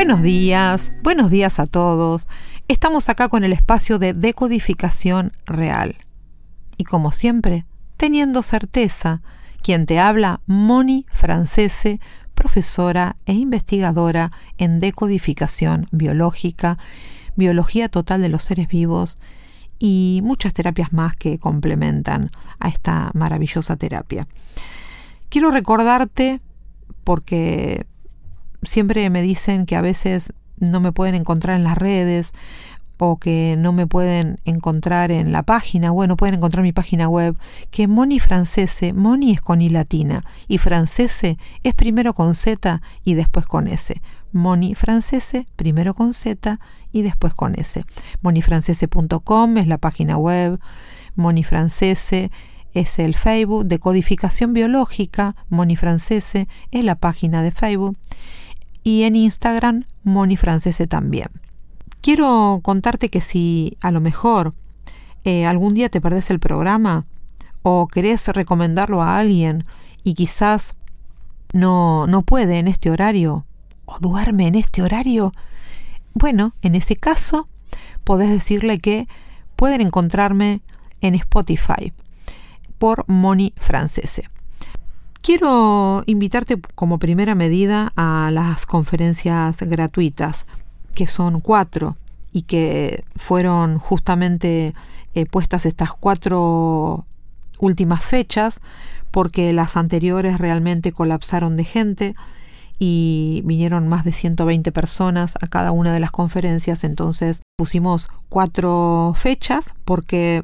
Buenos días, buenos días a todos. Estamos acá con el espacio de decodificación real. Y como siempre, teniendo certeza, quien te habla, Moni Francese, profesora e investigadora en decodificación biológica, biología total de los seres vivos y muchas terapias más que complementan a esta maravillosa terapia. Quiero recordarte, porque siempre me dicen que a veces no me pueden encontrar en las redes o que no me pueden encontrar en la página, bueno, pueden encontrar mi página web, que Moni Francese, Moni es con I latina y Francese es primero con Z y después con S. Moni Francese, primero con Z y después con S. monifrancese.com es la página web, Moni Francese es el Facebook de codificación biológica, Moni Francese es la página de Facebook y en Instagram Moni Francese también. Quiero contarte que si a lo mejor eh, algún día te perdés el programa o querés recomendarlo a alguien y quizás no, no puede en este horario o duerme en este horario, bueno, en ese caso podés decirle que pueden encontrarme en Spotify por Moni Francese. Quiero invitarte como primera medida a las conferencias gratuitas que son cuatro y que fueron justamente eh, puestas estas cuatro últimas fechas porque las anteriores realmente colapsaron de gente y vinieron más de 120 personas a cada una de las conferencias, entonces pusimos cuatro fechas porque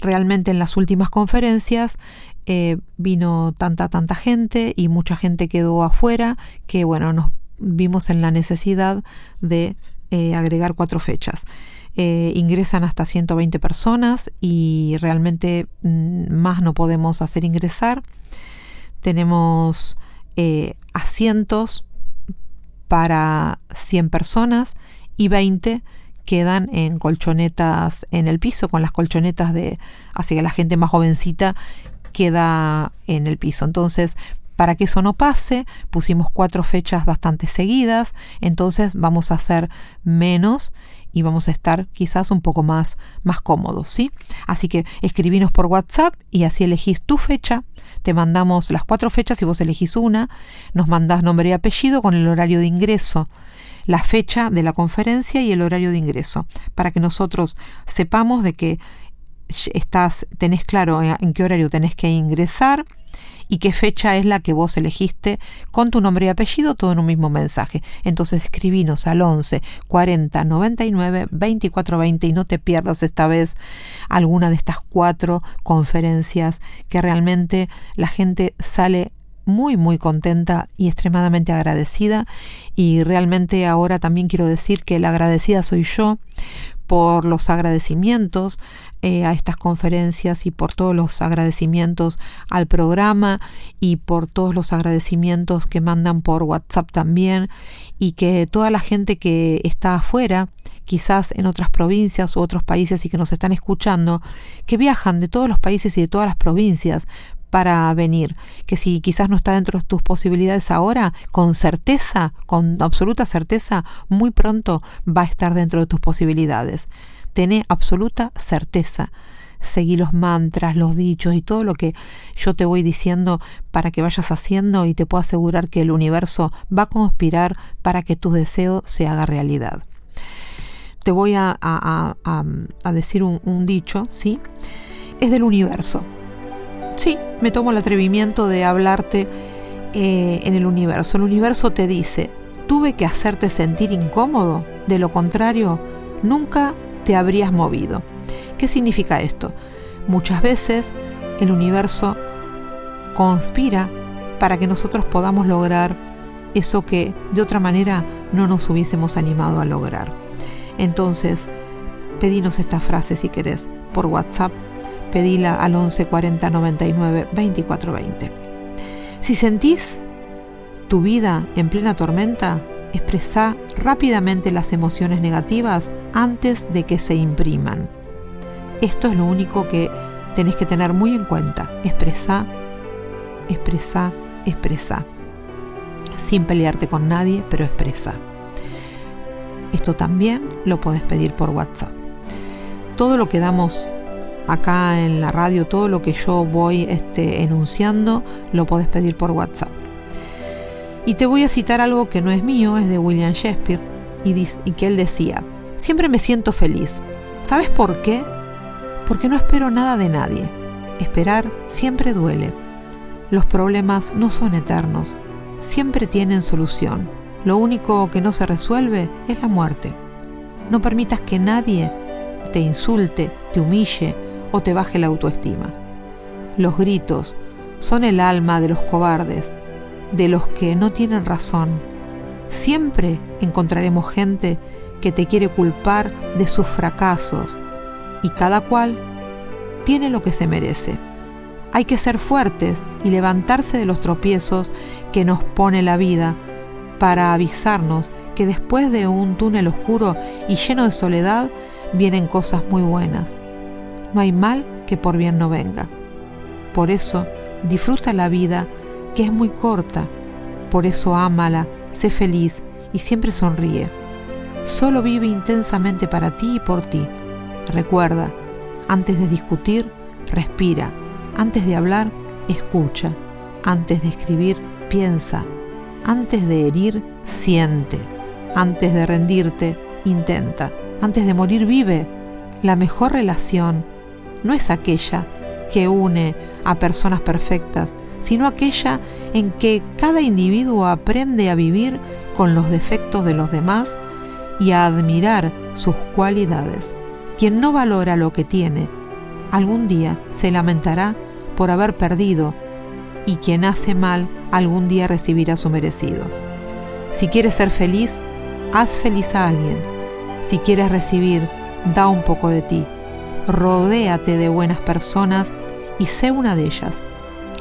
realmente en las últimas conferencias eh, vino tanta, tanta gente y mucha gente quedó afuera que bueno, nos vimos en la necesidad de eh, agregar cuatro fechas. Eh, ingresan hasta 120 personas y realmente mm, más no podemos hacer ingresar. Tenemos asientos para 100 personas y 20 quedan en colchonetas en el piso, con las colchonetas de, así que la gente más jovencita queda en el piso. Entonces, para que eso no pase, pusimos cuatro fechas bastante seguidas, entonces vamos a hacer menos y vamos a estar quizás un poco más, más cómodos, ¿sí? Así que escribinos por WhatsApp y así elegís tu fecha, te mandamos las cuatro fechas y vos elegís una, nos mandás nombre y apellido con el horario de ingreso la fecha de la conferencia y el horario de ingreso, para que nosotros sepamos de que estás, tenés claro en qué horario tenés que ingresar, y qué fecha es la que vos elegiste con tu nombre y apellido, todo en un mismo mensaje. Entonces escribinos al 11 40 99 24 20 y no te pierdas esta vez alguna de estas cuatro conferencias que realmente la gente sale muy muy contenta y extremadamente agradecida y realmente ahora también quiero decir que la agradecida soy yo por los agradecimientos eh, a estas conferencias y por todos los agradecimientos al programa y por todos los agradecimientos que mandan por WhatsApp también y que toda la gente que está afuera, quizás en otras provincias u otros países y que nos están escuchando, que viajan de todos los países y de todas las provincias para venir, que si quizás no está dentro de tus posibilidades ahora, con certeza, con absoluta certeza, muy pronto va a estar dentro de tus posibilidades. Tené absoluta certeza. Seguí los mantras, los dichos y todo lo que yo te voy diciendo para que vayas haciendo y te puedo asegurar que el universo va a conspirar para que tu deseo se haga realidad. Te voy a, decir un, un dicho, ¿sí? Es del universo Sí, me tomo el atrevimiento de hablarte eh, en el universo. El universo te dice, tuve que hacerte sentir incómodo, de lo contrario, nunca te habrías movido. ¿Qué significa esto? Muchas veces el universo conspira para que nosotros podamos lograr eso que de otra manera no nos hubiésemos animado a lograr. Entonces, pedinos esta frase si querés por WhatsApp, pedila al 11 40 99 24 20. Si sentís tu vida en plena tormenta, expresa rápidamente las emociones negativas antes de que se impriman. Esto es lo único que tenés que tener muy en cuenta. Expresa, expresa, expresa. Sin pelearte con nadie, pero expresa. Esto también lo podés pedir por WhatsApp. Todo lo que damos acá en la radio, todo lo que yo voy este, enunciando, lo podés pedir por WhatsApp. Y te voy a citar algo que no es mío, es de William Shakespeare, y, que él decía, siempre me siento feliz. ¿Sabes por qué? Porque no espero nada de nadie. Esperar siempre duele. Los problemas no son eternos, siempre tienen solución. Lo único que no se resuelve es la muerte. No permitas que nadie te insulte, te humille o te baje la autoestima. Los gritos son el alma de los cobardes, de los que no tienen razón. Siempre encontraremos gente que te quiere culpar de sus fracasos y cada cual tiene lo que se merece. Hay que ser fuertes y levantarse de los tropiezos que nos pone la vida para avisarnos que después de un túnel oscuro y lleno de soledad vienen cosas muy buenas. No hay mal que por bien no venga. Por eso, disfruta la vida, que es muy corta. Por eso ámala, sé feliz y siempre sonríe. Solo vive intensamente para ti y por ti. Recuerda, antes de discutir, respira. Antes de hablar, escucha. Antes de escribir, piensa. Antes de herir, siente. Antes de rendirte, intenta. Antes de morir, vive. La mejor relación no es aquella que une a personas perfectas, sino aquella en que cada individuo aprende a vivir con los defectos de los demás y a admirar sus cualidades. Quien no valora lo que tiene, algún día se lamentará por haber perdido y quien hace mal algún día recibirá su merecido. Si quieres ser feliz, haz feliz a alguien. Si quieres recibir, da un poco de ti rodéate de buenas personas y sé una de ellas.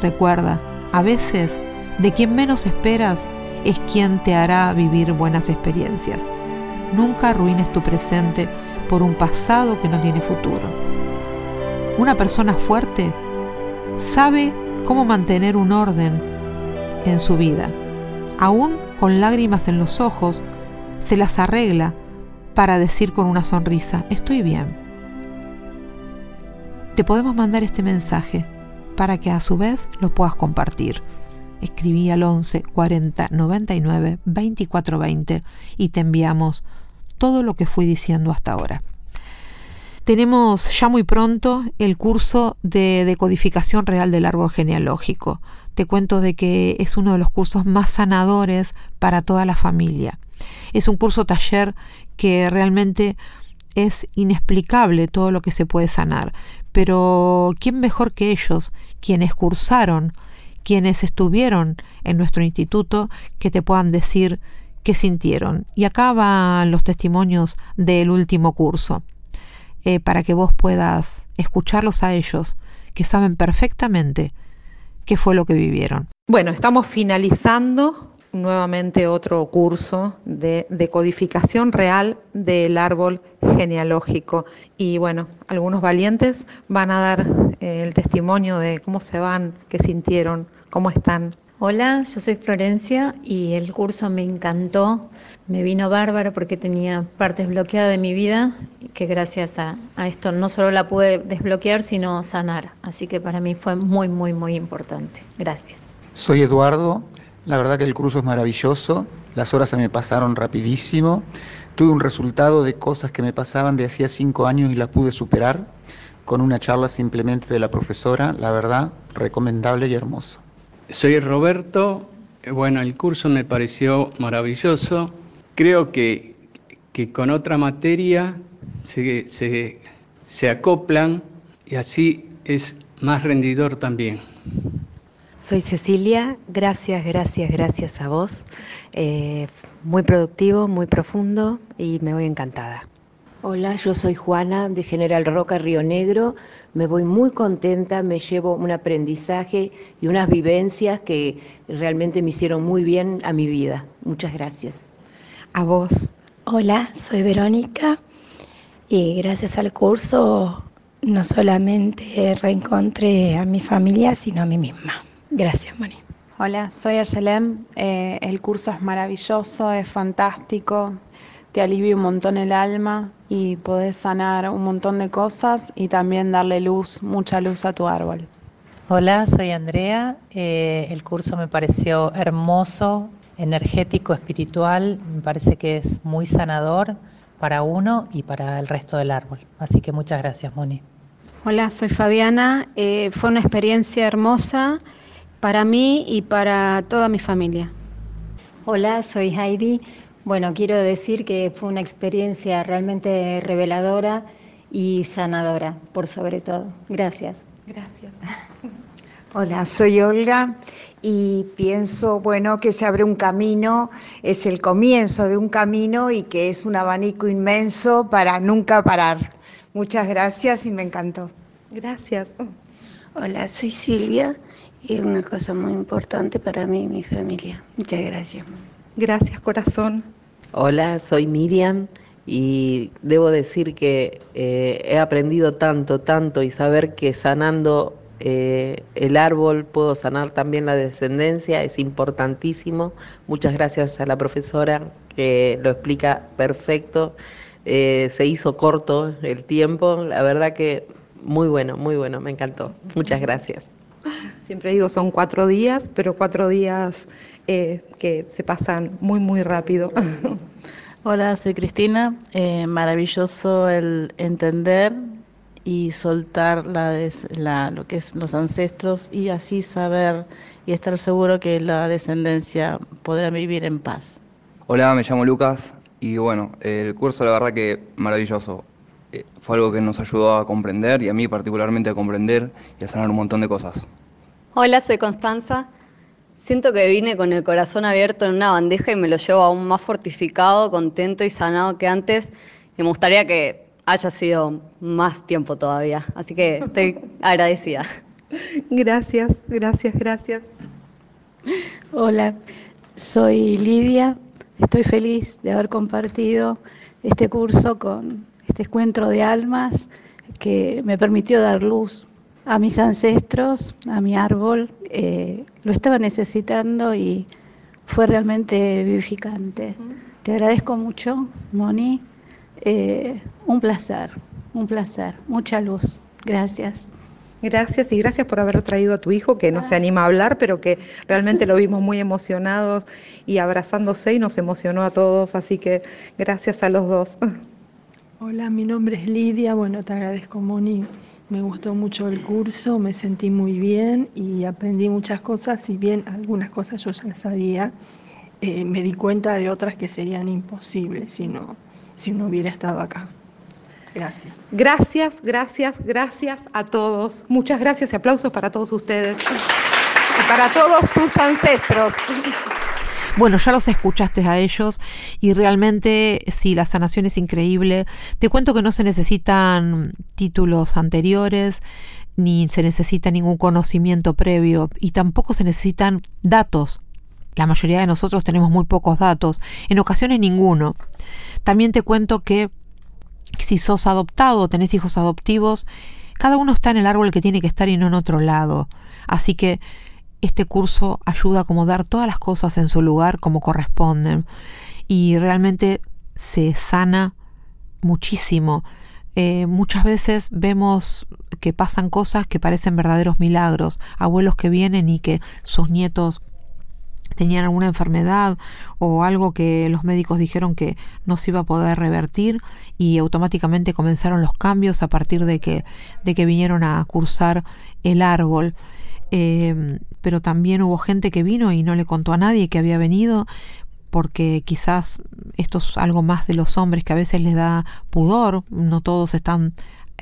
Recuerda, a veces de quien menos esperas es quien te hará vivir buenas experiencias. Nunca arruines tu presente por un pasado que no tiene futuro. Una persona fuerte sabe cómo mantener un orden en su vida. Aún con lágrimas en los ojos, se las arregla para decir con una sonrisa, estoy bien te podemos mandar este mensaje para que a su vez lo puedas compartir. Escribí al 11 40 99 24 20 y te enviamos todo lo que fui diciendo hasta ahora. Tenemos ya muy pronto el curso de decodificación real del árbol genealógico. Te cuento de que es uno de los cursos más sanadores para toda la familia. Es un curso taller que realmente es inexplicable todo lo que se puede sanar, pero ¿quién mejor que ellos, quienes cursaron, quienes estuvieron en nuestro instituto, que te puedan decir qué sintieron? Y acá van los testimonios del último curso, eh, para que vos puedas escucharlos a ellos, que saben perfectamente qué fue lo que vivieron. Bueno, estamos finalizando nuevamente otro curso de decodificación real del árbol genealógico. Y bueno, algunos valientes van a dar eh, el testimonio de cómo se van, qué sintieron, cómo están. Hola, yo soy Florencia y el curso me encantó, me vino bárbaro porque tenía partes bloqueadas de mi vida que gracias a, a, esto no solo la pude desbloquear, sino sanar. Así que para mí fue muy, muy, muy importante. Gracias. Soy Eduardo, la verdad que el curso es maravilloso, las horas se me pasaron rapidísimo, tuve un resultado de cosas que me pasaban de hacía cinco años y las pude superar con una charla simplemente de la profesora, la verdad, recomendable y hermoso. Soy Roberto, bueno, el curso me pareció maravilloso, creo que, que con otra materia se, se, se acoplan y así es más rendidor también. Soy Cecilia, gracias, gracias, gracias a vos. Eh, muy productivo, muy profundo y me voy encantada. Hola, yo soy Juana de General Roca, Río Negro. Me voy muy contenta, me llevo un aprendizaje y unas vivencias que realmente me hicieron muy bien a mi vida. Muchas gracias. A vos. Hola, soy Verónica y gracias al curso no solamente reencontré a mi familia, sino a mí misma. Gracias, Moni. Hola, soy Ayelem. Eh, el curso es maravilloso, es fantástico, te alivia un montón el alma y podés sanar un montón de cosas y también darle luz, mucha luz a tu árbol. Hola, soy Andrea. Eh, el curso me pareció hermoso, energético, espiritual. Me parece que es muy sanador para uno y para el resto del árbol. Así que muchas gracias, Moni. Hola, soy Fabiana. Eh, fue una experiencia hermosa para mí y para toda mi familia. Hola, soy Heidi. Bueno, quiero decir que fue una experiencia realmente reveladora y sanadora, por sobre todo. Gracias. Gracias. Hola, soy Olga y pienso, bueno, que se abre un camino, es el comienzo de un camino y que es un abanico inmenso para nunca parar. Muchas gracias y me encantó. Gracias. Hola, soy Silvia y una cosa muy importante para mí y mi familia. Muchas gracias. Gracias, corazón. Hola, soy Miriam y debo decir que eh, he aprendido tanto, tanto y saber que sanando eh, el árbol puedo sanar también la descendencia es importantísimo. Muchas gracias a la profesora que lo explica perfecto. Eh, se hizo corto el tiempo, la verdad que muy bueno, muy bueno, me encantó. Muchas gracias. Siempre digo, son cuatro días, pero cuatro días eh, que se pasan muy, muy rápido. Hola, soy Cristina. Eh, maravilloso el entender y soltar la, lo que es los ancestros y así saber y estar seguro que la descendencia podrá vivir en paz. Hola, me llamo Lucas y bueno, el curso la verdad que maravilloso. Eh, fue algo que nos ayudó a comprender y a mí particularmente a comprender y a sanar un montón de cosas. Hola, soy Constanza. Siento que vine con el corazón abierto en una bandeja y me lo llevo aún más fortificado, contento y sanado que antes. Y me gustaría que haya sido más tiempo todavía. Así que estoy agradecida. Gracias, gracias, gracias. Hola, soy Lidia. Estoy feliz de haber compartido este curso con este encuentro de almas que me permitió dar luz a mis ancestros, a mi árbol, eh, lo estaba necesitando y fue realmente vivificante. Te agradezco mucho, Moni. Eh, un placer, un placer, mucha luz. Gracias. Gracias y gracias por haber traído a tu hijo que no se anima a hablar, pero que realmente lo vimos muy emocionados y abrazándose y nos emocionó a todos, así que gracias a los dos. Hola, mi nombre es Lidia, bueno, te agradezco Moni me gustó mucho el curso, me sentí muy bien y aprendí muchas cosas, si bien algunas cosas yo ya las sabía, eh, me di cuenta de otras que serían imposibles si no, si no hubiera estado acá. Gracias. Gracias, gracias, gracias a todos. Muchas gracias y aplausos para todos ustedes y para todos sus ancestros. Bueno, ya los escuchaste a ellos y realmente sí, la sanación es increíble. Te cuento que no se necesitan títulos anteriores, ni se necesita ningún conocimiento previo y tampoco se necesitan datos. La mayoría de nosotros tenemos muy pocos datos, en ocasiones ninguno. También te cuento que si sos adoptado o tenés hijos adoptivos, cada uno está en el árbol que tiene que estar y no en otro lado. Así que este curso ayuda a acomodar todas las cosas en su lugar como corresponden y realmente se sana muchísimo. Eh, muchas veces vemos que pasan cosas que parecen verdaderos milagros, abuelos que vienen y que sus nietos tenían alguna enfermedad o algo que los médicos dijeron que no se iba a poder revertir y automáticamente comenzaron los cambios a partir de que, de que vinieron a cursar el árbol. Eh, pero también hubo gente que vino y no le contó a nadie que había venido porque quizás esto es algo más de los hombres que a veces les da pudor, no todos están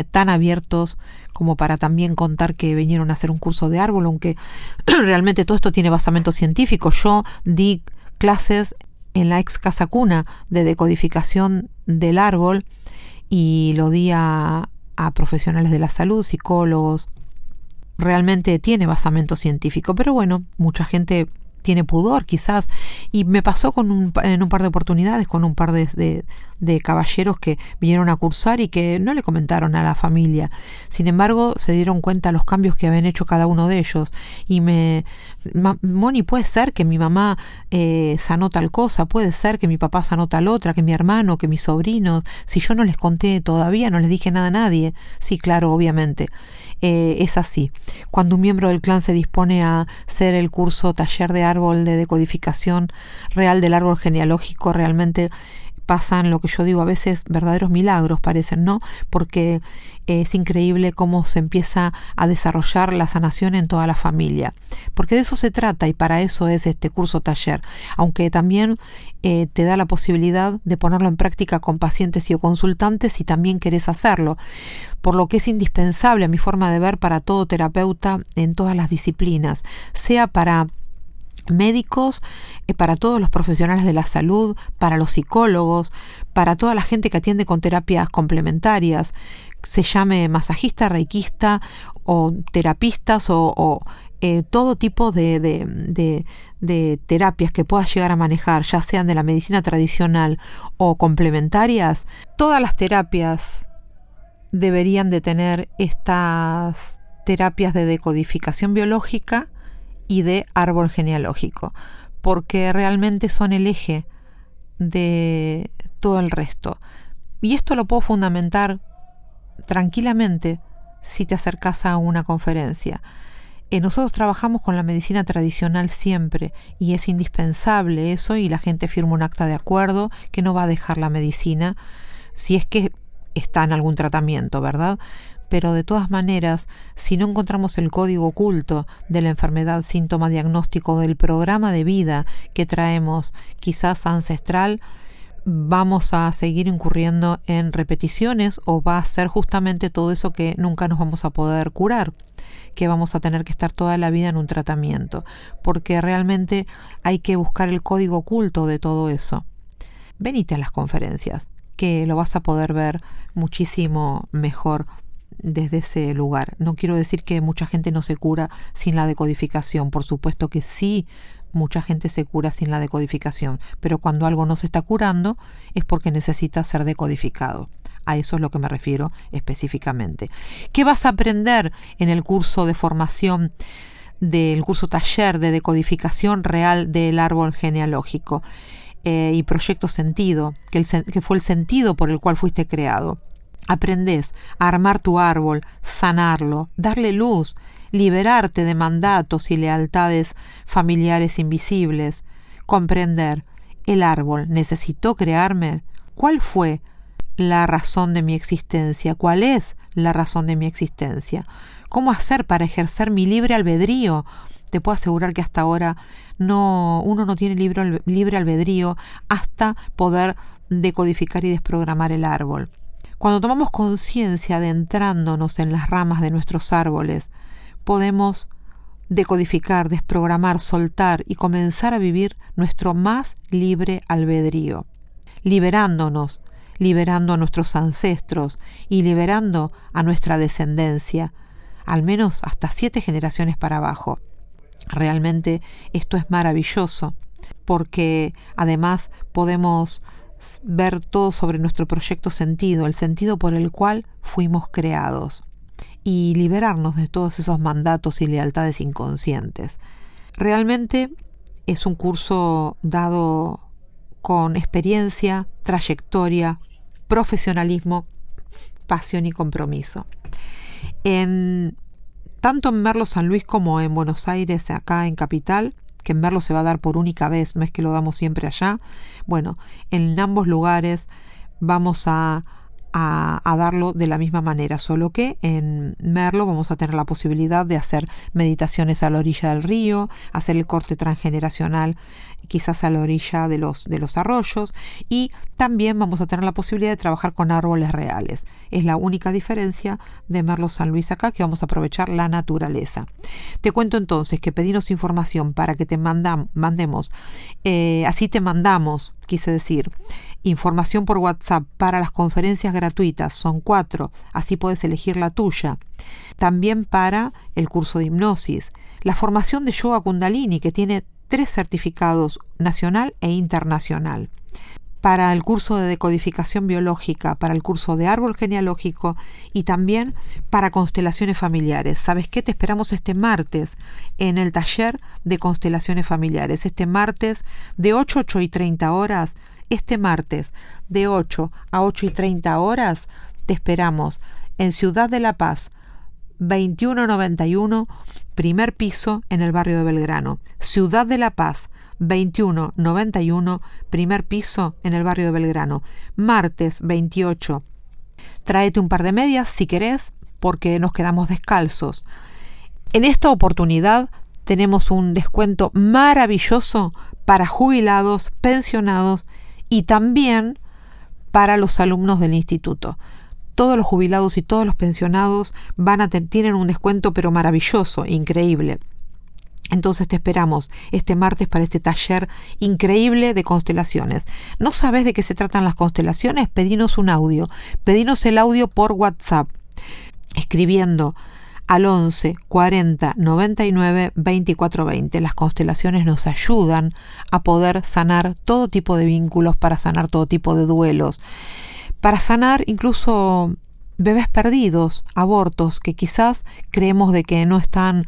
tan abiertos como para también contar que vinieron a hacer un curso de árbol, aunque realmente todo esto tiene basamento científico. Yo di clases en la ex casa cuna de decodificación del árbol y lo di a, profesionales de la salud, psicólogos. Realmente tiene basamento científico, pero bueno, mucha gente tiene pudor quizás. Y me pasó con un, en un par de oportunidades con un par de, caballeros que vinieron a cursar y que no le comentaron a la familia. Sin embargo, se dieron cuenta los cambios que habían hecho cada uno de ellos. Y me... Moni, puede ser que mi mamá eh, sanó tal cosa, puede ser que mi papá sanó tal otra, que mi hermano, que mis sobrinos. Si yo no les conté todavía, no les dije nada a nadie. Sí, claro, obviamente. Eh, es así. Cuando un miembro del clan se dispone a hacer el curso taller de árbol de decodificación real del árbol genealógico, realmente pasan lo que yo digo a veces verdaderos milagros parecen, ¿no? Porque es increíble cómo se empieza a desarrollar la sanación en toda la familia. Porque de eso se trata y para eso es este curso taller, aunque también eh, te da la posibilidad de ponerlo en práctica con pacientes y o consultantes si también querés hacerlo, por lo que es indispensable a mi forma de ver para todo terapeuta en todas las disciplinas, sea para médicos, eh, para todos los profesionales de la salud, para los psicólogos, para toda la gente que atiende con terapias complementarias, se llame masajista, reikista o terapistas o, eh, todo tipo de, de, de, terapias que puedas llegar a manejar, ya sean de la medicina tradicional o complementarias, todas las terapias deberían de tener estas terapias de decodificación biológica y de árbol genealógico, porque realmente son el eje de todo el resto. Y esto lo puedo fundamentar tranquilamente si te acercas a una conferencia. Eh, nosotros trabajamos con la medicina tradicional siempre y es indispensable eso y la gente firma un acta de acuerdo que no va a dejar la medicina si es que está en algún tratamiento, ¿verdad? Pero de todas maneras, si no encontramos el código oculto de la enfermedad síntoma diagnóstico del programa de vida que traemos, quizás ancestral, vamos a seguir incurriendo en repeticiones o va a ser justamente todo eso que nunca nos vamos a poder curar, que vamos a tener que estar toda la vida en un tratamiento, porque realmente hay que buscar el código oculto de todo eso. Venite a las conferencias, que lo vas a poder ver muchísimo mejor desde ese lugar. No quiero decir que mucha gente no se cura sin la decodificación, por supuesto que sí, mucha gente se cura sin la decodificación, pero cuando algo no se está curando es porque necesita ser decodificado. A eso es lo que me refiero específicamente. ¿Qué vas a aprender en el curso de formación del curso taller de decodificación real del árbol genealógico eh, y proyecto sentido, que, que fue el sentido por el cual fuiste creado? Aprendes a armar tu árbol, sanarlo, darle luz, liberarte de mandatos y lealtades familiares invisibles, comprender el árbol necesitó crearme. ¿Cuál fue la razón de mi existencia? ¿Cuál es la razón de mi existencia? ¿Cómo hacer para ejercer mi libre albedrío? Te puedo asegurar que hasta ahora no, uno no tiene libre, libre albedrío hasta poder decodificar y desprogramar el árbol. Cuando tomamos conciencia adentrándonos en las ramas de nuestros árboles, podemos decodificar, desprogramar, soltar y comenzar a vivir nuestro más libre albedrío, liberándonos, liberando a nuestros ancestros y liberando a nuestra descendencia, al menos hasta siete generaciones para abajo. Realmente esto es maravilloso, porque además podemos ver todo sobre nuestro proyecto sentido, el sentido por el cual fuimos creados, y liberarnos de todos esos mandatos y lealtades inconscientes. Realmente es un curso dado con experiencia, trayectoria, profesionalismo, pasión y compromiso. En, tanto en Merlo San Luis como en Buenos Aires, acá en Capital, que en verlo se va a dar por única vez, no es que lo damos siempre allá. Bueno, en ambos lugares vamos a, a, darlo de la misma manera, solo que en Merlo vamos a tener la posibilidad de hacer meditaciones a la orilla del río, hacer el corte transgeneracional quizás a la orilla de los, de los arroyos y también vamos a tener la posibilidad de trabajar con árboles reales. Es la única diferencia de Merlo San Luis acá que vamos a aprovechar la naturaleza. Te cuento entonces que pedimos información para que te mandamos, eh, así te mandamos quise decir. Información por WhatsApp para las conferencias gratuitas, son cuatro, así puedes elegir la tuya. También para el curso de hipnosis. La formación de yoga kundalini, que tiene tres certificados, nacional e internacional para el curso de decodificación biológica, para el curso de árbol genealógico y también para constelaciones familiares. ¿Sabes qué? Te esperamos este martes en el taller de constelaciones familiares. Este martes de 8 a 8 y 30 horas. Este martes de 8 a 8 y 30 horas te esperamos en Ciudad de la Paz, 2191, primer piso en el barrio de Belgrano. Ciudad de la Paz, 2191, primer piso en el barrio de Belgrano. Martes 28. Tráete un par de medias si querés, porque nos quedamos descalzos. En esta oportunidad tenemos un descuento maravilloso para jubilados, pensionados y también para los alumnos del instituto. Todos los jubilados y todos los pensionados van a tienen un descuento pero maravilloso, increíble. Entonces te esperamos este martes para este taller increíble de constelaciones. ¿No sabes de qué se tratan las constelaciones? Pedinos un audio. Pedinos el audio por WhatsApp escribiendo al 11 40 99 24 20. Las constelaciones nos ayudan a poder sanar todo tipo de vínculos, para sanar todo tipo de duelos, para sanar incluso bebés perdidos, abortos que quizás creemos de que no están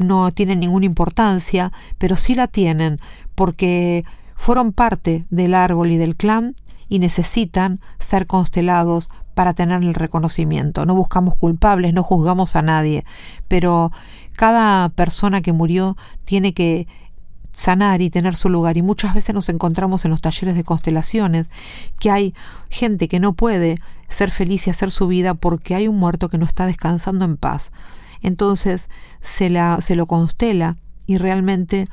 no tienen ninguna importancia, pero sí la tienen porque fueron parte del árbol y del clan y necesitan ser constelados para tener el reconocimiento. No buscamos culpables, no juzgamos a nadie, pero cada persona que murió tiene que sanar y tener su lugar. Y muchas veces nos encontramos en los talleres de constelaciones que hay gente que no puede ser feliz y hacer su vida porque hay un muerto que no está descansando en paz entonces se, la, se lo constela y realmente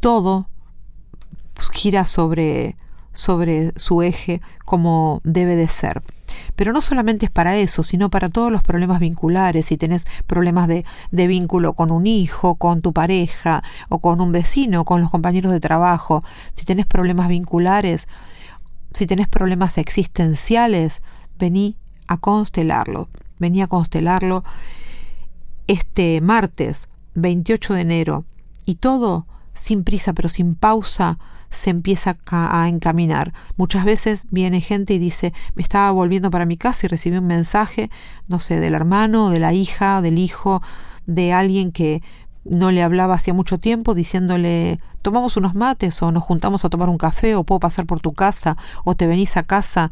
todo gira sobre, sobre su eje como debe de ser. Pero no solamente es para eso, sino para todos los problemas vinculares, si tenés problemas de, de, vínculo con un hijo, con tu pareja, o con un vecino, con los compañeros de trabajo, si tenés problemas vinculares, si tenés problemas existenciales, vení a constelarlo, vení a constelarlo este martes 28 de enero y todo sin prisa pero sin pausa se empieza a encaminar. Muchas veces viene gente y dice, me estaba volviendo para mi casa y recibí un mensaje, no sé, del hermano, de la hija, del hijo, de alguien que no le hablaba hacía mucho tiempo diciéndole tomamos unos mates o nos juntamos a tomar un café o puedo pasar por tu casa o te venís a casa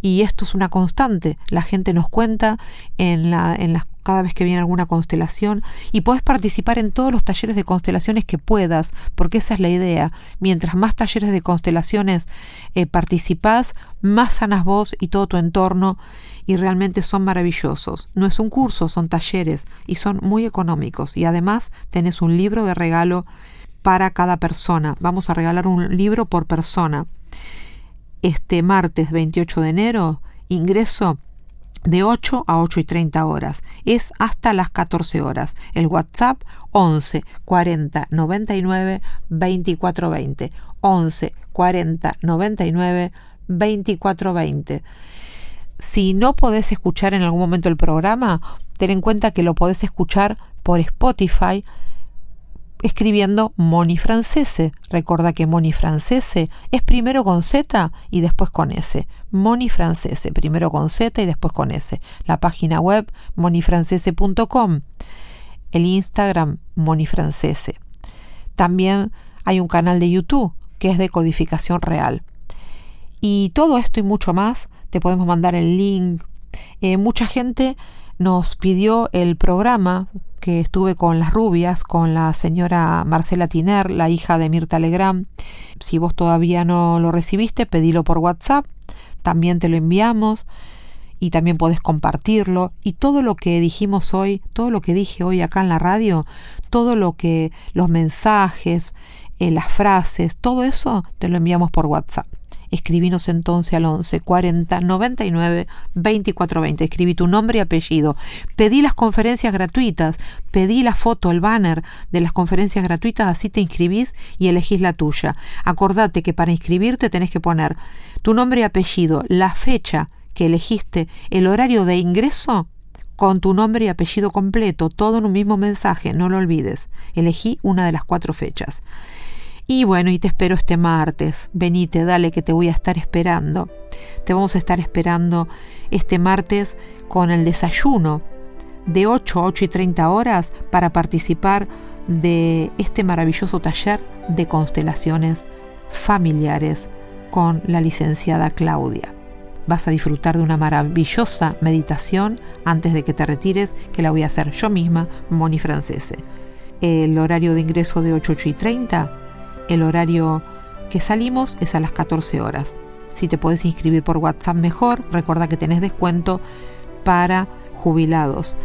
y esto es una constante la gente nos cuenta en, la, en las cada vez que viene alguna constelación y puedes participar en todos los talleres de constelaciones que puedas, porque esa es la idea. Mientras más talleres de constelaciones eh, participás, más sanas vos y todo tu entorno y realmente son maravillosos. No es un curso, son talleres y son muy económicos y además tenés un libro de regalo para cada persona. Vamos a regalar un libro por persona. Este martes 28 de enero ingreso de 8 a 8 y 30 horas. Es hasta las 14 horas. El WhatsApp 11 40 99 24 20. 11 40 99 24 20. Si no podés escuchar en algún momento el programa, ten en cuenta que lo podés escuchar por Spotify escribiendo Moni Francese. Recuerda que Moni Francese es primero con Z y después con S. Moni Francese, primero con Z y después con S. La página web monifrancese.com. El Instagram Moni Francese. También hay un canal de YouTube que es de codificación real. Y todo esto y mucho más, te podemos mandar el link. Eh, mucha gente nos pidió el programa que estuve con las rubias, con la señora Marcela Tiner, la hija de Mirta Legrand. Si vos todavía no lo recibiste, pedilo por WhatsApp, también te lo enviamos y también podés compartirlo. Y todo lo que dijimos hoy, todo lo que dije hoy acá en la radio, todo lo que, los mensajes, eh, las frases, todo eso te lo enviamos por WhatsApp. Escribinos entonces al 11 40 99 24 20. Escribí tu nombre y apellido. Pedí las conferencias gratuitas, pedí la foto, el banner de las conferencias gratuitas, así te inscribís y elegís la tuya. Acordate que para inscribirte tenés que poner tu nombre y apellido, la fecha que elegiste, el horario de ingreso con tu nombre y apellido completo, todo en un mismo mensaje, no lo olvides. Elegí una de las cuatro fechas. Y bueno, y te espero este martes. Venite, dale que te voy a estar esperando. Te vamos a estar esperando este martes con el desayuno de 8 a 8 y 30 horas para participar de este maravilloso taller de constelaciones familiares con la licenciada Claudia vas a disfrutar de una maravillosa meditación antes de que te retires, que la voy a hacer yo misma, Moni Francese. El horario de ingreso de 8, 8 y 30, el horario que salimos es a las 14 horas. Si te puedes inscribir por WhatsApp mejor, recuerda que tenés descuento para jubilados.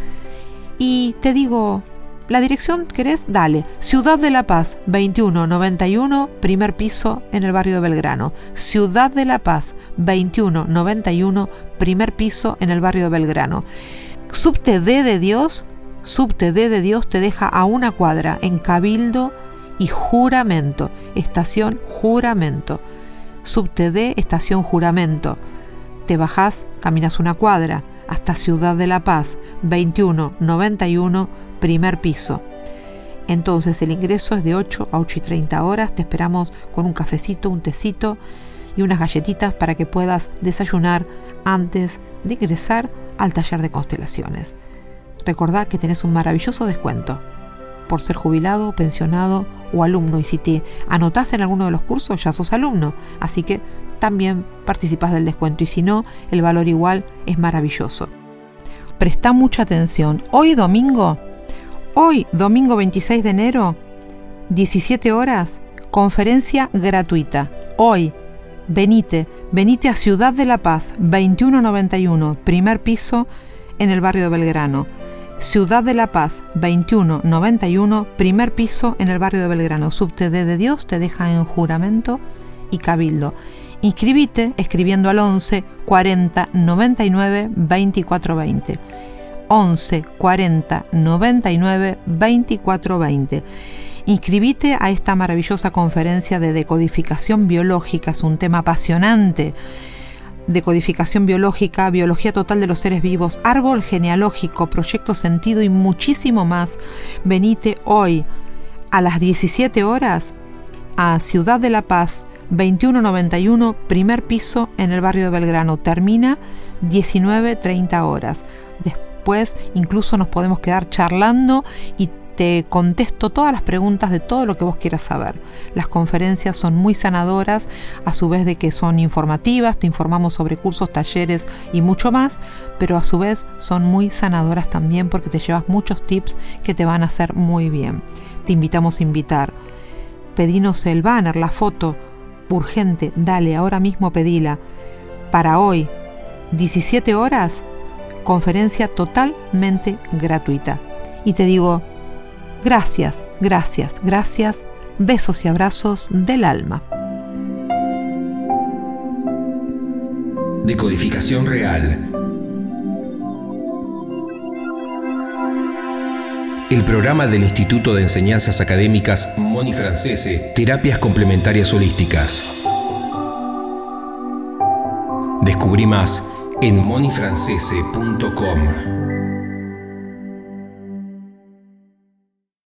Y te digo, la dirección, ¿querés? Dale. Ciudad de la Paz, 2191, primer piso en el barrio de Belgrano. Ciudad de la Paz, 2191, primer piso en el barrio de Belgrano. Subte D de Dios, subte D de Dios te deja a una cuadra en Cabildo y Juramento. Estación Juramento. Subte D, estación Juramento. Te bajás, caminas una cuadra hasta Ciudad de la Paz, 2191, primer piso. Entonces el ingreso es de 8 a 8 y 30 horas. Te esperamos con un cafecito, un tecito y unas galletitas para que puedas desayunar antes de ingresar al taller de constelaciones. Recordá que tenés un maravilloso descuento por ser jubilado, pensionado o alumno. Y si te anotás en alguno de los cursos, ya sos alumno. Así que también participas del descuento. Y si no, el valor igual es maravilloso. Presta mucha atención. Hoy domingo Hoy, domingo 26 de enero, 17 horas, conferencia gratuita. Hoy, venite, venite a Ciudad de la Paz, 2191, primer piso en el barrio de Belgrano. Ciudad de la Paz, 2191, primer piso en el barrio de Belgrano. Subte de Dios te deja en juramento y cabildo. Inscribite escribiendo al 11 40 99 24 20. 11 40 99 24 20. Inscribite a esta maravillosa conferencia de decodificación biológica, es un tema apasionante. Decodificación biológica, biología total de los seres vivos, árbol genealógico, proyecto sentido y muchísimo más. Venite hoy a las 17 horas a Ciudad de la Paz, 2191, primer piso en el barrio de Belgrano. Termina 19.30 horas. Después después incluso nos podemos quedar charlando y te contesto todas las preguntas de todo lo que vos quieras saber. Las conferencias son muy sanadoras, a su vez de que son informativas, te informamos sobre cursos, talleres y mucho más, pero a su vez son muy sanadoras también porque te llevas muchos tips que te van a hacer muy bien. Te invitamos a invitar. Pedinos el banner, la foto, urgente, dale, ahora mismo pedila. Para hoy, 17 horas, conferencia totalmente gratuita. Y te digo, gracias, gracias, gracias, besos y abrazos del alma. Decodificación real. El programa del Instituto de Enseñanzas Académicas Moni Francese, Terapias Complementarias Holísticas. Descubrí más en monifrancese.com.